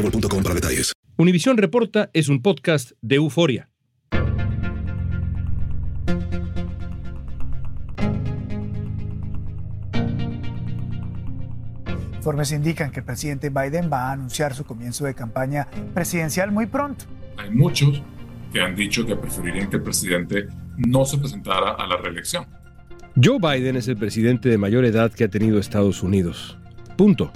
boostmobile.com para detalles. Univisión Reporta es un podcast de euforia. Informes indican que el presidente Biden va a anunciar su comienzo de campaña presidencial muy pronto. Hay muchos que han dicho que preferirían que el presidente no se presentara a la reelección. Joe Biden es el presidente de mayor edad que ha tenido Estados Unidos. Punto.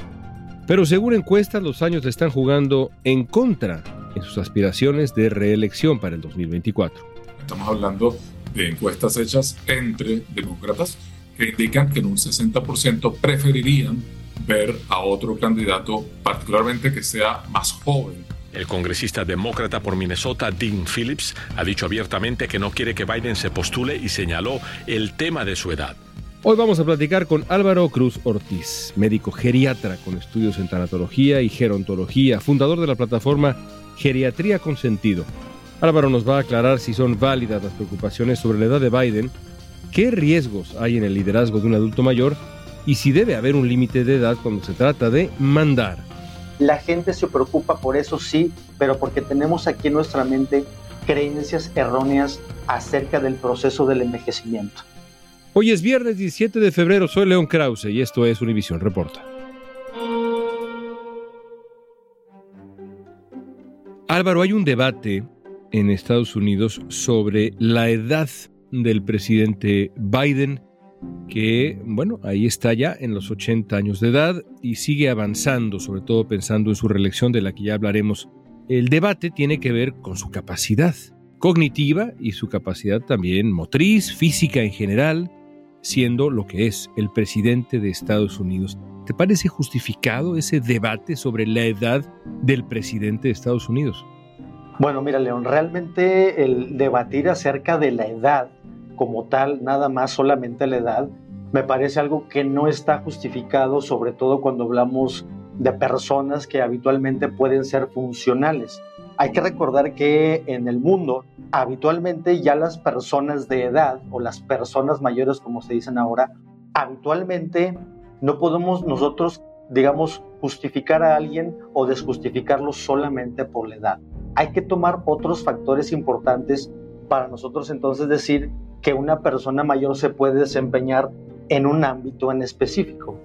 Pero según encuestas, los años le están jugando en contra en sus aspiraciones de reelección para el 2024. Estamos hablando de encuestas hechas entre demócratas que indican que en un 60% preferirían ver a otro candidato, particularmente que sea más joven. El congresista demócrata por Minnesota, Dean Phillips, ha dicho abiertamente que no quiere que Biden se postule y señaló el tema de su edad. Hoy vamos a platicar con Álvaro Cruz Ortiz, médico geriatra con estudios en tanatología y gerontología, fundador de la plataforma Geriatría con Sentido. Álvaro nos va a aclarar si son válidas las preocupaciones sobre la edad de Biden, qué riesgos hay en el liderazgo de un adulto mayor y si debe haber un límite de edad cuando se trata de mandar. La gente se preocupa por eso, sí, pero porque tenemos aquí en nuestra mente creencias erróneas acerca del proceso del envejecimiento. Hoy es viernes 17 de febrero, soy León Krause y esto es Univisión Reporta. Álvaro, hay un debate en Estados Unidos sobre la edad del presidente Biden, que, bueno, ahí está ya en los 80 años de edad y sigue avanzando, sobre todo pensando en su reelección, de la que ya hablaremos. El debate tiene que ver con su capacidad cognitiva y su capacidad también motriz, física en general, siendo lo que es el presidente de Estados Unidos. ¿Te parece justificado ese debate sobre la edad del presidente de Estados Unidos? Bueno, mira, León, realmente el debatir acerca de la edad como tal, nada más solamente la edad, me parece algo que no está justificado, sobre todo cuando hablamos de personas que habitualmente pueden ser funcionales. Hay que recordar que en el mundo habitualmente ya las personas de edad o las personas mayores como se dicen ahora, habitualmente no podemos nosotros, digamos, justificar a alguien o desjustificarlo solamente por la edad. Hay que tomar otros factores importantes para nosotros entonces decir que una persona mayor se puede desempeñar en un ámbito en específico.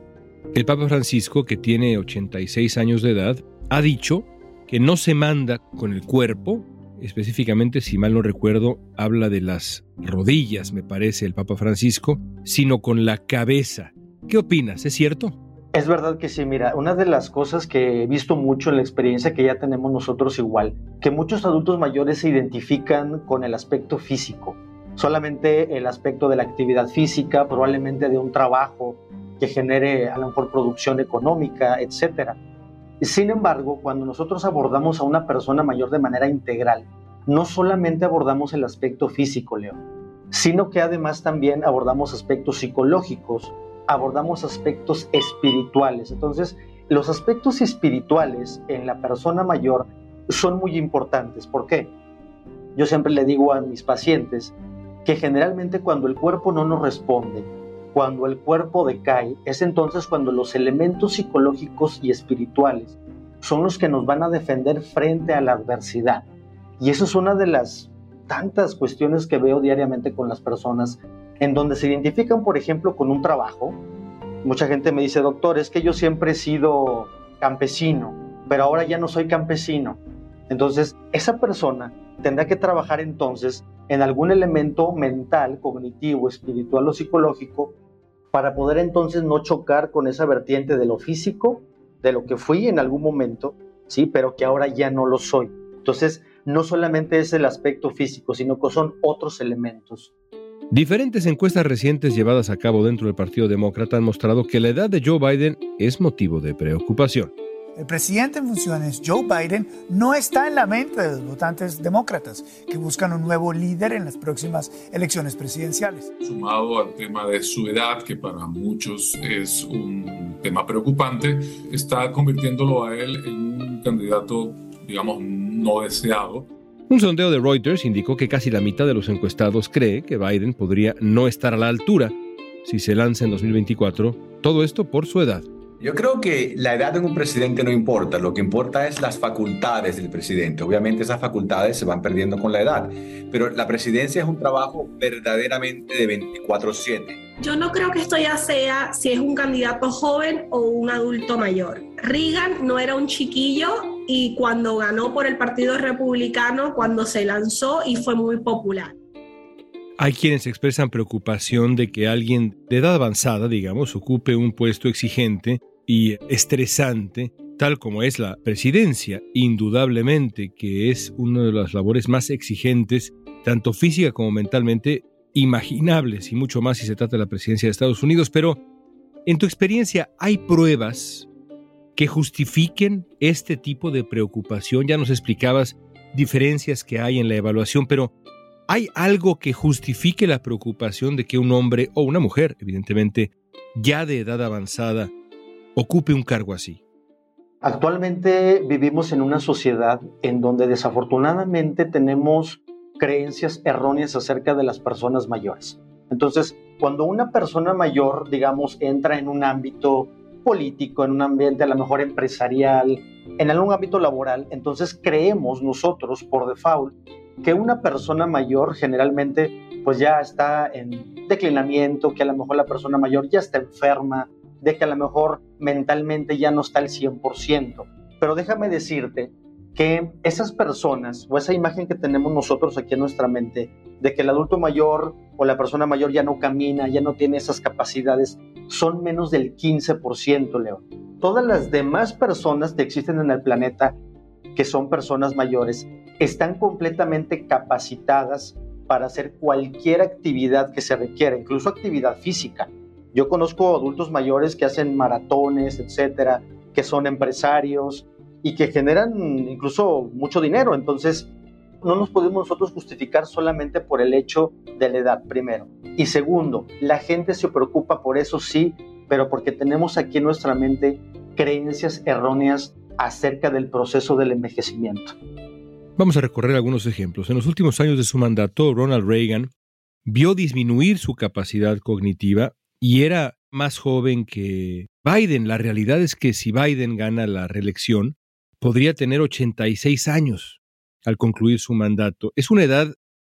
El Papa Francisco, que tiene 86 años de edad, ha dicho que no se manda con el cuerpo, específicamente, si mal no recuerdo, habla de las rodillas, me parece, el Papa Francisco, sino con la cabeza. ¿Qué opinas? ¿Es cierto? Es verdad que sí, mira, una de las cosas que he visto mucho en la experiencia que ya tenemos nosotros igual, que muchos adultos mayores se identifican con el aspecto físico, solamente el aspecto de la actividad física, probablemente de un trabajo que genere a lo mejor producción económica, etcétera sin embargo, cuando nosotros abordamos a una persona mayor de manera integral, no solamente abordamos el aspecto físico, Leo, sino que además también abordamos aspectos psicológicos, abordamos aspectos espirituales. Entonces, los aspectos espirituales en la persona mayor son muy importantes. ¿Por qué? Yo siempre le digo a mis pacientes que generalmente cuando el cuerpo no nos responde, cuando el cuerpo decae, es entonces cuando los elementos psicológicos y espirituales son los que nos van a defender frente a la adversidad. Y eso es una de las tantas cuestiones que veo diariamente con las personas, en donde se identifican, por ejemplo, con un trabajo. Mucha gente me dice, doctor, es que yo siempre he sido campesino, pero ahora ya no soy campesino. Entonces, esa persona tendrá que trabajar entonces en algún elemento mental, cognitivo, espiritual o psicológico para poder entonces no chocar con esa vertiente de lo físico, de lo que fui en algún momento, sí, pero que ahora ya no lo soy. Entonces, no solamente es el aspecto físico, sino que son otros elementos. Diferentes encuestas recientes llevadas a cabo dentro del Partido Demócrata han mostrado que la edad de Joe Biden es motivo de preocupación. El presidente en funciones, Joe Biden, no está en la mente de los votantes demócratas que buscan un nuevo líder en las próximas elecciones presidenciales. Sumado al tema de su edad, que para muchos es un tema preocupante, está convirtiéndolo a él en un candidato, digamos, no deseado. Un sondeo de Reuters indicó que casi la mitad de los encuestados cree que Biden podría no estar a la altura si se lanza en 2024, todo esto por su edad. Yo creo que la edad de un presidente no importa, lo que importa es las facultades del presidente. Obviamente esas facultades se van perdiendo con la edad, pero la presidencia es un trabajo verdaderamente de 24/7. Yo no creo que esto ya sea si es un candidato joven o un adulto mayor. Reagan no era un chiquillo y cuando ganó por el Partido Republicano, cuando se lanzó y fue muy popular. Hay quienes expresan preocupación de que alguien de edad avanzada, digamos, ocupe un puesto exigente y estresante, tal como es la presidencia, indudablemente que es una de las labores más exigentes, tanto física como mentalmente, imaginables, y mucho más si se trata de la presidencia de Estados Unidos, pero en tu experiencia, ¿hay pruebas que justifiquen este tipo de preocupación? Ya nos explicabas diferencias que hay en la evaluación, pero ¿hay algo que justifique la preocupación de que un hombre o una mujer, evidentemente, ya de edad avanzada, ocupe un cargo así? Actualmente vivimos en una sociedad en donde desafortunadamente tenemos creencias erróneas acerca de las personas mayores. Entonces, cuando una persona mayor, digamos, entra en un ámbito político, en un ambiente a lo mejor empresarial, en algún ámbito laboral, entonces creemos nosotros por default que una persona mayor generalmente pues ya está en declinamiento, que a lo mejor la persona mayor ya está enferma, de que a lo mejor mentalmente ya no está al 100%. Pero déjame decirte que esas personas o esa imagen que tenemos nosotros aquí en nuestra mente de que el adulto mayor o la persona mayor ya no camina, ya no tiene esas capacidades, son menos del 15%, León. Todas las demás personas que existen en el planeta que son personas mayores están completamente capacitadas para hacer cualquier actividad que se requiera, incluso actividad física. Yo conozco adultos mayores que hacen maratones, etcétera, que son empresarios y que generan incluso mucho dinero. Entonces, no nos podemos nosotros justificar solamente por el hecho de la edad, primero. Y segundo, la gente se preocupa por eso, sí, pero porque tenemos aquí en nuestra mente creencias erróneas acerca del proceso del envejecimiento. Vamos a recorrer algunos ejemplos. En los últimos años de su mandato, Ronald Reagan vio disminuir su capacidad cognitiva y era más joven que Biden. La realidad es que si Biden gana la reelección, podría tener 86 años al concluir su mandato. Es una edad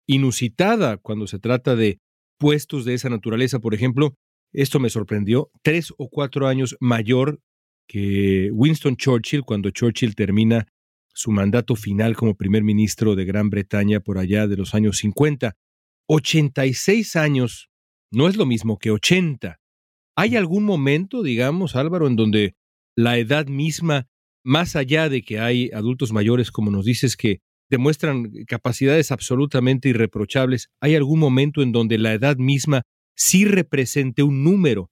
inusitada cuando se trata de puestos de esa naturaleza. Por ejemplo, esto me sorprendió, tres o cuatro años mayor que Winston Churchill cuando Churchill termina su mandato final como primer ministro de Gran Bretaña por allá de los años 50. 86 años no es lo mismo que 80. ¿Hay algún momento, digamos, Álvaro, en donde la edad misma, más allá de que hay adultos mayores, como nos dices, que demuestran capacidades absolutamente irreprochables, ¿hay algún momento en donde la edad misma sí represente un número,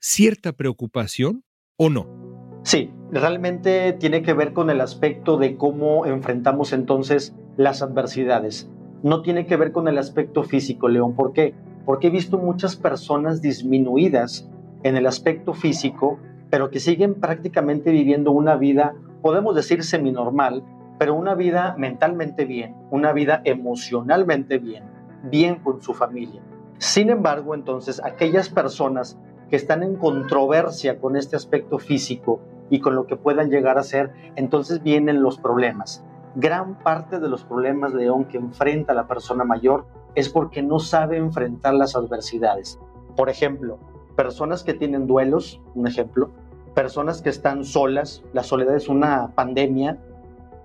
cierta preocupación o no? Sí, realmente tiene que ver con el aspecto de cómo enfrentamos entonces las adversidades. No tiene que ver con el aspecto físico, León. ¿Por qué? porque he visto muchas personas disminuidas en el aspecto físico pero que siguen prácticamente viviendo una vida, podemos decir semi-normal, pero una vida mentalmente bien, una vida emocionalmente bien, bien con su familia. Sin embargo, entonces, aquellas personas que están en controversia con este aspecto físico y con lo que puedan llegar a ser, entonces vienen los problemas. Gran parte de los problemas, León, que enfrenta la persona mayor es porque no sabe enfrentar las adversidades. Por ejemplo, personas que tienen duelos, un ejemplo, personas que están solas, la soledad es una pandemia.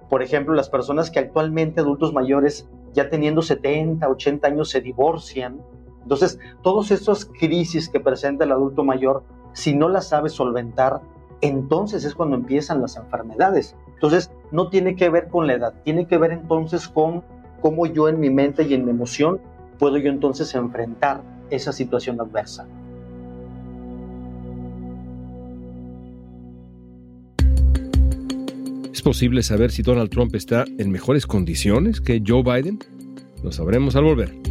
Por ejemplo, las personas que actualmente adultos mayores, ya teniendo 70, 80 años, se divorcian. Entonces, todas estas crisis que presenta el adulto mayor, si no las sabe solventar, entonces es cuando empiezan las enfermedades. Entonces, no tiene que ver con la edad, tiene que ver entonces con cómo yo en mi mente y en mi emoción puedo yo entonces enfrentar esa situación adversa. ¿Es posible saber si Donald Trump está en mejores condiciones que Joe Biden? Lo sabremos al volver.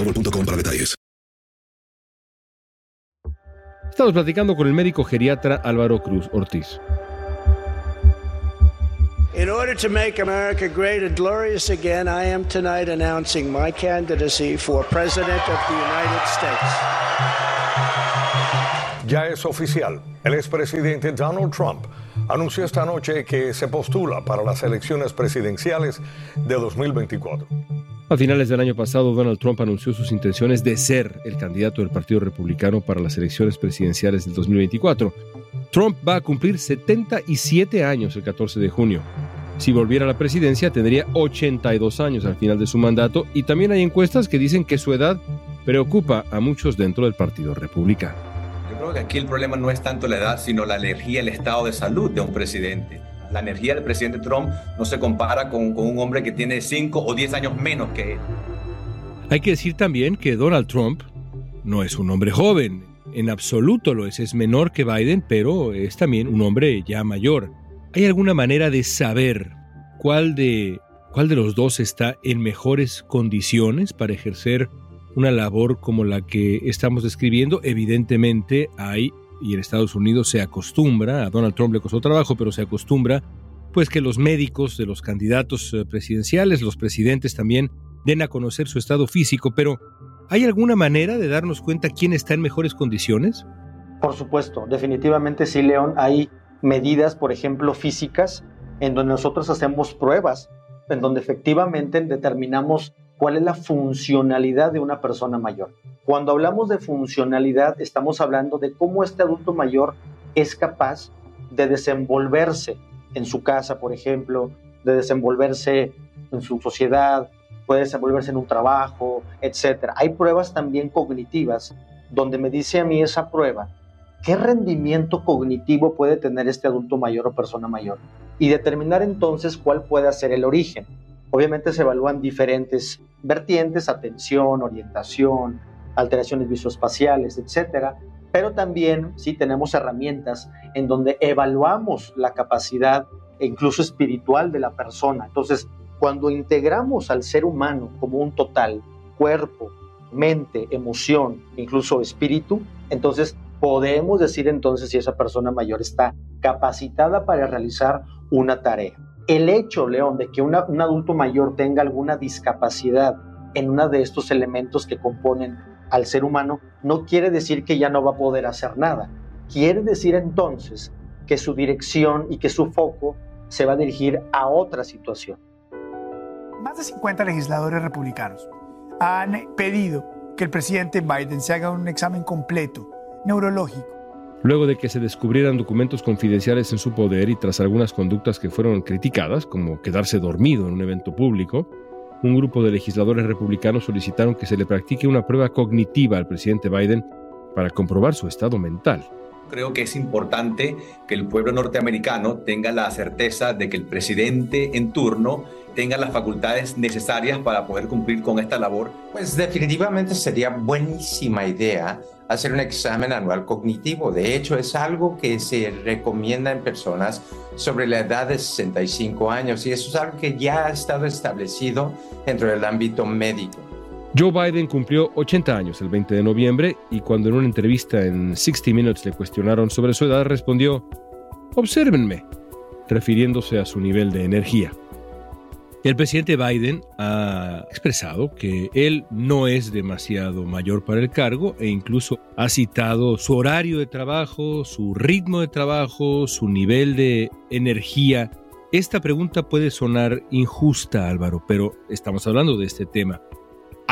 para detalles. Estamos platicando con el médico geriatra Álvaro Cruz Ortiz. In order to make America great and glorious again, I am tonight announcing my candidacy for President of the United States. Ya es oficial. El expresidente Donald Trump anunció esta noche que se postula para las elecciones presidenciales de 2024. A finales del año pasado, Donald Trump anunció sus intenciones de ser el candidato del Partido Republicano para las elecciones presidenciales del 2024. Trump va a cumplir 77 años el 14 de junio. Si volviera a la presidencia, tendría 82 años al final de su mandato y también hay encuestas que dicen que su edad preocupa a muchos dentro del Partido Republicano. Yo creo que aquí el problema no es tanto la edad, sino la energía, el estado de salud de un presidente la energía del presidente Trump no se compara con, un hombre que tiene 5 o 10 años menos que él. Hay que decir también que Donald Trump no es un hombre joven, en absoluto lo es, es menor que Biden, pero es también un hombre ya mayor. ¿Hay alguna manera de saber cuál de, cuál de los dos está en mejores condiciones para ejercer una labor como la que estamos describiendo? Evidentemente hay y en Estados Unidos se acostumbra, a Donald Trump le costó trabajo, pero se acostumbra, pues que los médicos de los candidatos eh, presidenciales, los presidentes también, den a conocer su estado físico, pero ¿hay alguna manera de darnos cuenta quién está en mejores condiciones? Por supuesto, definitivamente sí, León. Hay medidas, por ejemplo, físicas, en donde nosotros hacemos pruebas, en donde efectivamente determinamos cuál es la funcionalidad de una persona mayor. Cuando hablamos de funcionalidad, estamos hablando de cómo este adulto mayor es capaz de desenvolverse en su casa, por ejemplo, de desenvolverse en su sociedad, puede desenvolverse en un trabajo, etc. Hay pruebas también cognitivas donde me dice a mí esa prueba qué rendimiento cognitivo puede tener este adulto mayor o persona mayor y determinar entonces cuál puede ser el origen. Obviamente se evalúan diferentes vertientes, atención, orientación, alteraciones visoespaciales, etcétera, pero también sí tenemos herramientas en donde evaluamos la capacidad e incluso espiritual de la persona. Entonces, cuando integramos al ser humano como un total, cuerpo, mente, emoción, incluso espíritu, entonces podemos decir entonces si esa persona mayor está capacitada para realizar una tarea. El hecho, León, de que un adulto mayor tenga alguna discapacidad en uno de estos elementos que componen al ser humano, no quiere decir que ya no va a poder hacer nada. Quiere decir entonces que su dirección y que su foco se va a dirigir a otra situación. Más de 50 legisladores republicanos han pedido que el presidente Biden se haga un examen completo neurológico. Luego de que se descubrieran documentos confidenciales en su poder y tras algunas conductas que fueron criticadas, como quedarse dormido en un evento público, un grupo de legisladores republicanos solicitaron que se le practique una prueba cognitiva al presidente Biden para comprobar su estado mental. Creo que es importante que el pueblo norteamericano tenga la certeza de que el presidente en turno tenga las facultades necesarias para poder cumplir con esta labor. Pues definitivamente sería buenísima idea hacer un examen anual cognitivo. De hecho, es algo que se recomienda en personas sobre la edad de 65 años y eso es algo que ya ha estado establecido dentro del ámbito médico. Joe Biden cumplió 80 años el 20 de noviembre y cuando en una entrevista en 60 Minutes le cuestionaron sobre su edad respondió, obsérvenme, refiriéndose a su nivel de energía. El presidente Biden ha expresado que él no es demasiado mayor para el cargo e incluso ha citado su horario de trabajo, su ritmo de trabajo, su nivel de energía. Esta pregunta puede sonar injusta, Álvaro, pero estamos hablando de este tema.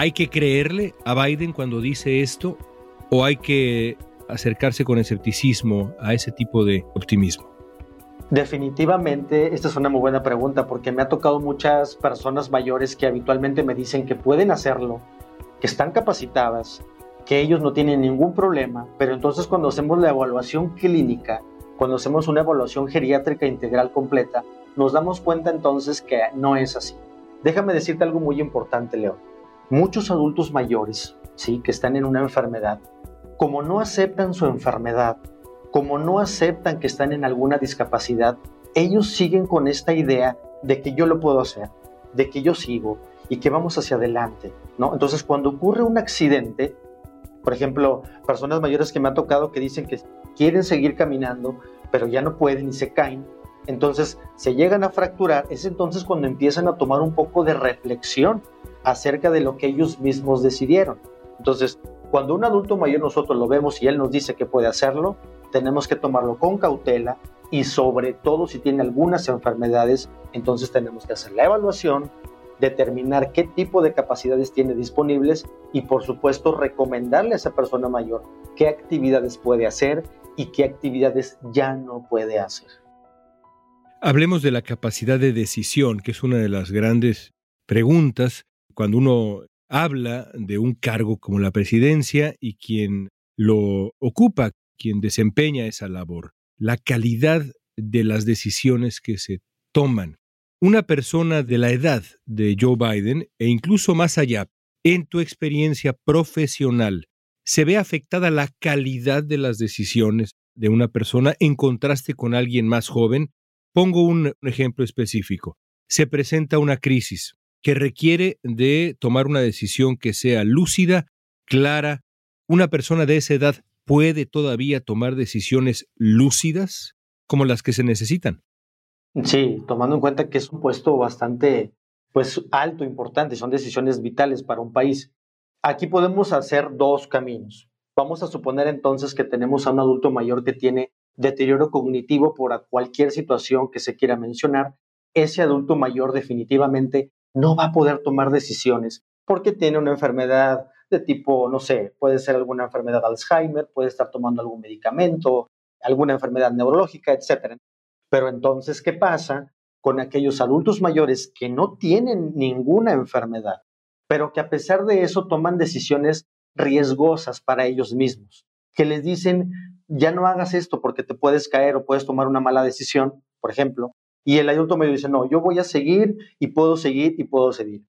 ¿Hay que creerle a Biden cuando dice esto o hay que acercarse con escepticismo a ese tipo de optimismo? Definitivamente, esta es una muy buena pregunta porque me ha tocado muchas personas mayores que habitualmente me dicen que pueden hacerlo, que están capacitadas, que ellos no tienen ningún problema, pero entonces cuando hacemos la evaluación clínica, cuando hacemos una evaluación geriátrica integral completa, nos damos cuenta entonces que no es así. Déjame decirte algo muy importante, León. Muchos adultos mayores, sí, que están en una enfermedad, como no aceptan su enfermedad, como no aceptan que están en alguna discapacidad, ellos siguen con esta idea de que yo lo puedo hacer, de que yo sigo y que vamos hacia adelante, ¿no? Entonces, cuando ocurre un accidente, por ejemplo, personas mayores que me ha tocado que dicen que quieren seguir caminando, pero ya no pueden y se caen, entonces se llegan a fracturar, es entonces cuando empiezan a tomar un poco de reflexión acerca de lo que ellos mismos decidieron. Entonces, cuando un adulto mayor nosotros lo vemos y él nos dice que puede hacerlo, tenemos que tomarlo con cautela y sobre todo si tiene algunas enfermedades, entonces tenemos que hacer la evaluación, determinar qué tipo de capacidades tiene disponibles y por supuesto recomendarle a esa persona mayor qué actividades puede hacer y qué actividades ya no puede hacer. Hablemos de la capacidad de decisión, que es una de las grandes preguntas cuando uno habla de un cargo como la presidencia y quien lo ocupa, quien desempeña esa labor, la calidad de las decisiones que se toman. Una persona de la edad de Joe Biden e incluso más allá, en tu experiencia profesional, ¿se ve afectada la calidad de las decisiones de una persona en contraste con alguien más joven? Pongo un ejemplo específico. Se presenta una crisis que requiere de tomar una decisión que sea lúcida, clara. Una persona de esa edad puede todavía tomar decisiones lúcidas como las que se necesitan. Sí, tomando en cuenta que es un puesto bastante pues alto, importante, son decisiones vitales para un país. Aquí podemos hacer dos caminos. Vamos a suponer entonces que tenemos a un adulto mayor que tiene deterioro cognitivo por cualquier situación que se quiera mencionar. Ese adulto mayor definitivamente no va a poder tomar decisiones porque tiene una enfermedad de tipo, no sé, puede ser alguna enfermedad de Alzheimer, puede estar tomando algún medicamento, alguna enfermedad neurológica, etc. Pero entonces, ¿qué pasa con aquellos adultos mayores que no tienen ninguna enfermedad, pero que a pesar de eso toman decisiones riesgosas para ellos mismos? Que les dicen, ya no hagas esto porque te puedes caer o puedes tomar una mala decisión, por ejemplo, y el adulto mayor dice, no, yo voy a seguir y puedo seguir y puedo seguir.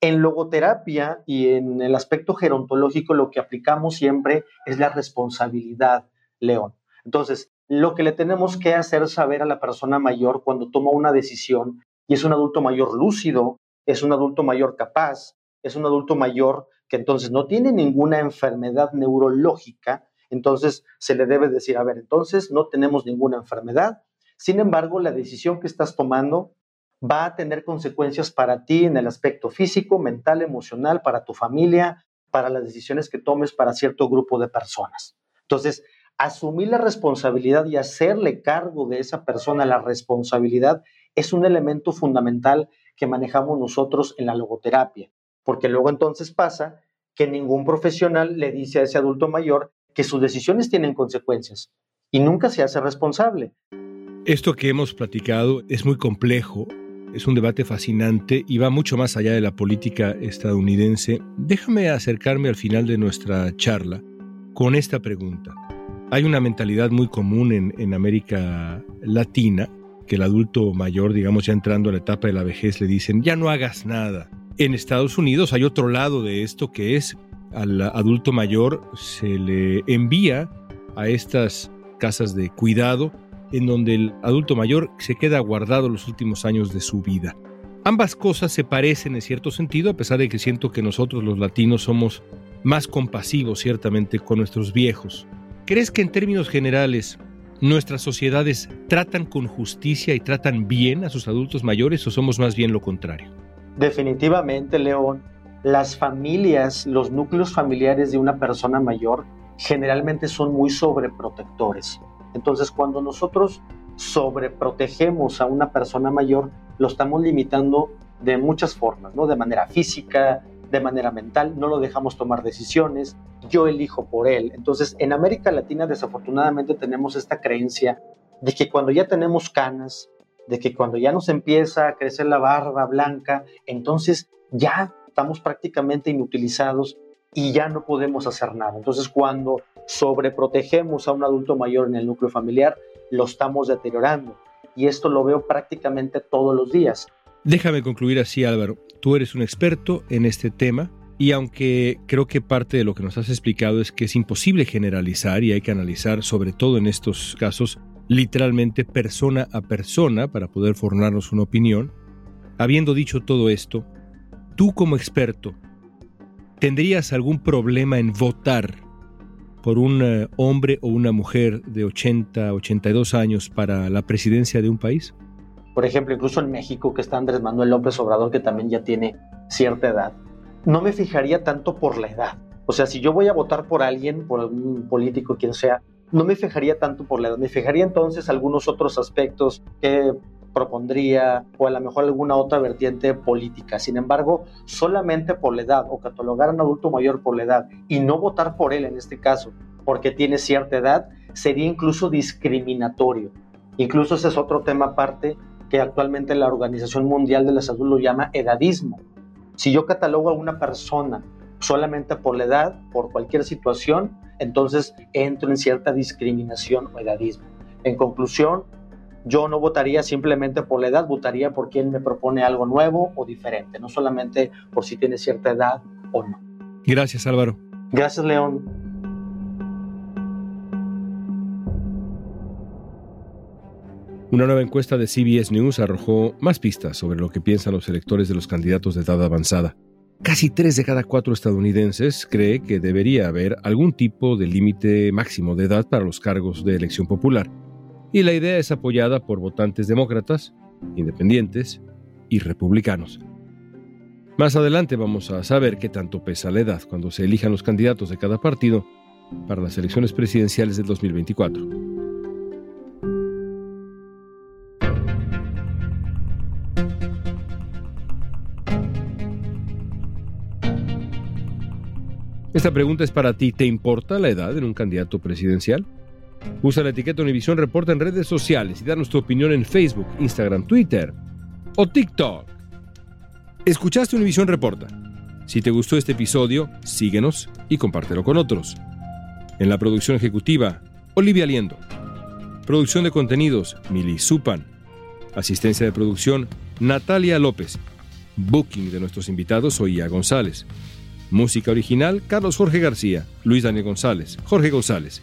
En logoterapia y en el aspecto gerontológico lo que aplicamos siempre es la responsabilidad, León. Entonces, lo que le tenemos que hacer saber a la persona mayor cuando toma una decisión y es un adulto mayor lúcido, es un adulto mayor capaz, es un adulto mayor que entonces no tiene ninguna enfermedad neurológica, entonces se le debe decir, a ver, entonces no tenemos ninguna enfermedad, sin embargo, la decisión que estás tomando va a tener consecuencias para ti en el aspecto físico, mental, emocional, para tu familia, para las decisiones que tomes para cierto grupo de personas. Entonces, asumir la responsabilidad y hacerle cargo de esa persona la responsabilidad es un elemento fundamental que manejamos nosotros en la logoterapia, porque luego entonces pasa que ningún profesional le dice a ese adulto mayor que sus decisiones tienen consecuencias y nunca se hace responsable. Esto que hemos platicado es muy complejo, es un debate fascinante y va mucho más allá de la política estadounidense. Déjame acercarme al final de nuestra charla con esta pregunta. Hay una mentalidad muy común en, en América Latina que el adulto mayor, digamos ya entrando a la etapa de la vejez, le dicen, ya no hagas nada. En Estados Unidos hay otro lado de esto que es al adulto mayor se le envía a estas casas de cuidado en donde el adulto mayor se queda guardado los últimos años de su vida. Ambas cosas se parecen en cierto sentido, a pesar de que siento que nosotros los latinos somos más compasivos ciertamente con nuestros viejos. ¿Crees que en términos generales nuestras sociedades tratan con justicia y tratan bien a sus adultos mayores o somos más bien lo contrario? Definitivamente, León. Las familias, los núcleos familiares de una persona mayor generalmente son muy sobreprotectores. Entonces, cuando nosotros sobreprotegemos a una persona mayor, lo estamos limitando de muchas formas, ¿no? De manera física, de manera mental, no lo dejamos tomar decisiones, yo elijo por él. Entonces, en América Latina desafortunadamente tenemos esta creencia de que cuando ya tenemos canas, de que cuando ya nos empieza a crecer la barba blanca, entonces ya estamos prácticamente inutilizados y ya no podemos hacer nada. Entonces, cuando sobreprotegemos a un adulto mayor en el núcleo familiar, lo estamos deteriorando. Y esto lo veo prácticamente todos los días. Déjame concluir así, Álvaro. Tú eres un experto en este tema y aunque creo que parte de lo que nos has explicado es que es imposible generalizar y hay que analizar, sobre todo en estos casos, literalmente persona a persona para poder formarnos una opinión, habiendo dicho todo esto, tú como experto, ¿tendrías algún problema en votar por un eh, hombre o una mujer de 80, 82 años para la presidencia de un país? Por ejemplo, incluso en México, que está Andrés Manuel López Obrador, que también ya tiene cierta edad, no me fijaría tanto por la edad. O sea, si yo voy a votar por alguien, por un político, quien sea, no me fijaría tanto por la edad, me fijaría entonces algunos otros aspectos que propondría o a lo mejor alguna otra vertiente política. Sin embargo, solamente por la edad o catalogar a un adulto mayor por la edad y no votar por él en este caso porque tiene cierta edad sería incluso discriminatorio. Incluso ese es otro tema aparte que actualmente la Organización Mundial de la Salud lo llama edadismo. Si yo catalogo a una persona solamente por la edad, por cualquier situación, entonces entro en cierta discriminación o edadismo. En conclusión, yo no votaría simplemente por la edad, votaría por quien me propone algo nuevo o diferente, no solamente por si tiene cierta edad o no. Gracias, Álvaro. Gracias, León. Una nueva encuesta de CBS News arrojó más pistas sobre lo que piensan los electores de los candidatos de edad avanzada. Casi tres de cada cuatro estadounidenses cree que debería haber algún tipo de límite máximo de edad para los cargos de elección popular y la idea es apoyada por votantes demócratas, independientes y republicanos. Más adelante vamos a saber qué tanto pesa la edad cuando se elijan los candidatos de cada partido para las elecciones presidenciales del 2024. Esta pregunta es para ti. ¿Te importa la edad en un candidato presidencial? Usa la etiqueta Univisión Reporta en redes sociales y danos tu opinión en Facebook, Instagram, Twitter o TikTok. Escuchaste Univisión Reporta. Si te gustó este episodio, síguenos y compártelo con otros. En la producción ejecutiva, Olivia Liendo. Producción de contenidos, Mili Supan. Asistencia de producción, Natalia López. Booking de nuestros invitados, Oía González. Música original, Carlos Jorge García, Luis Daniel González, Jorge González.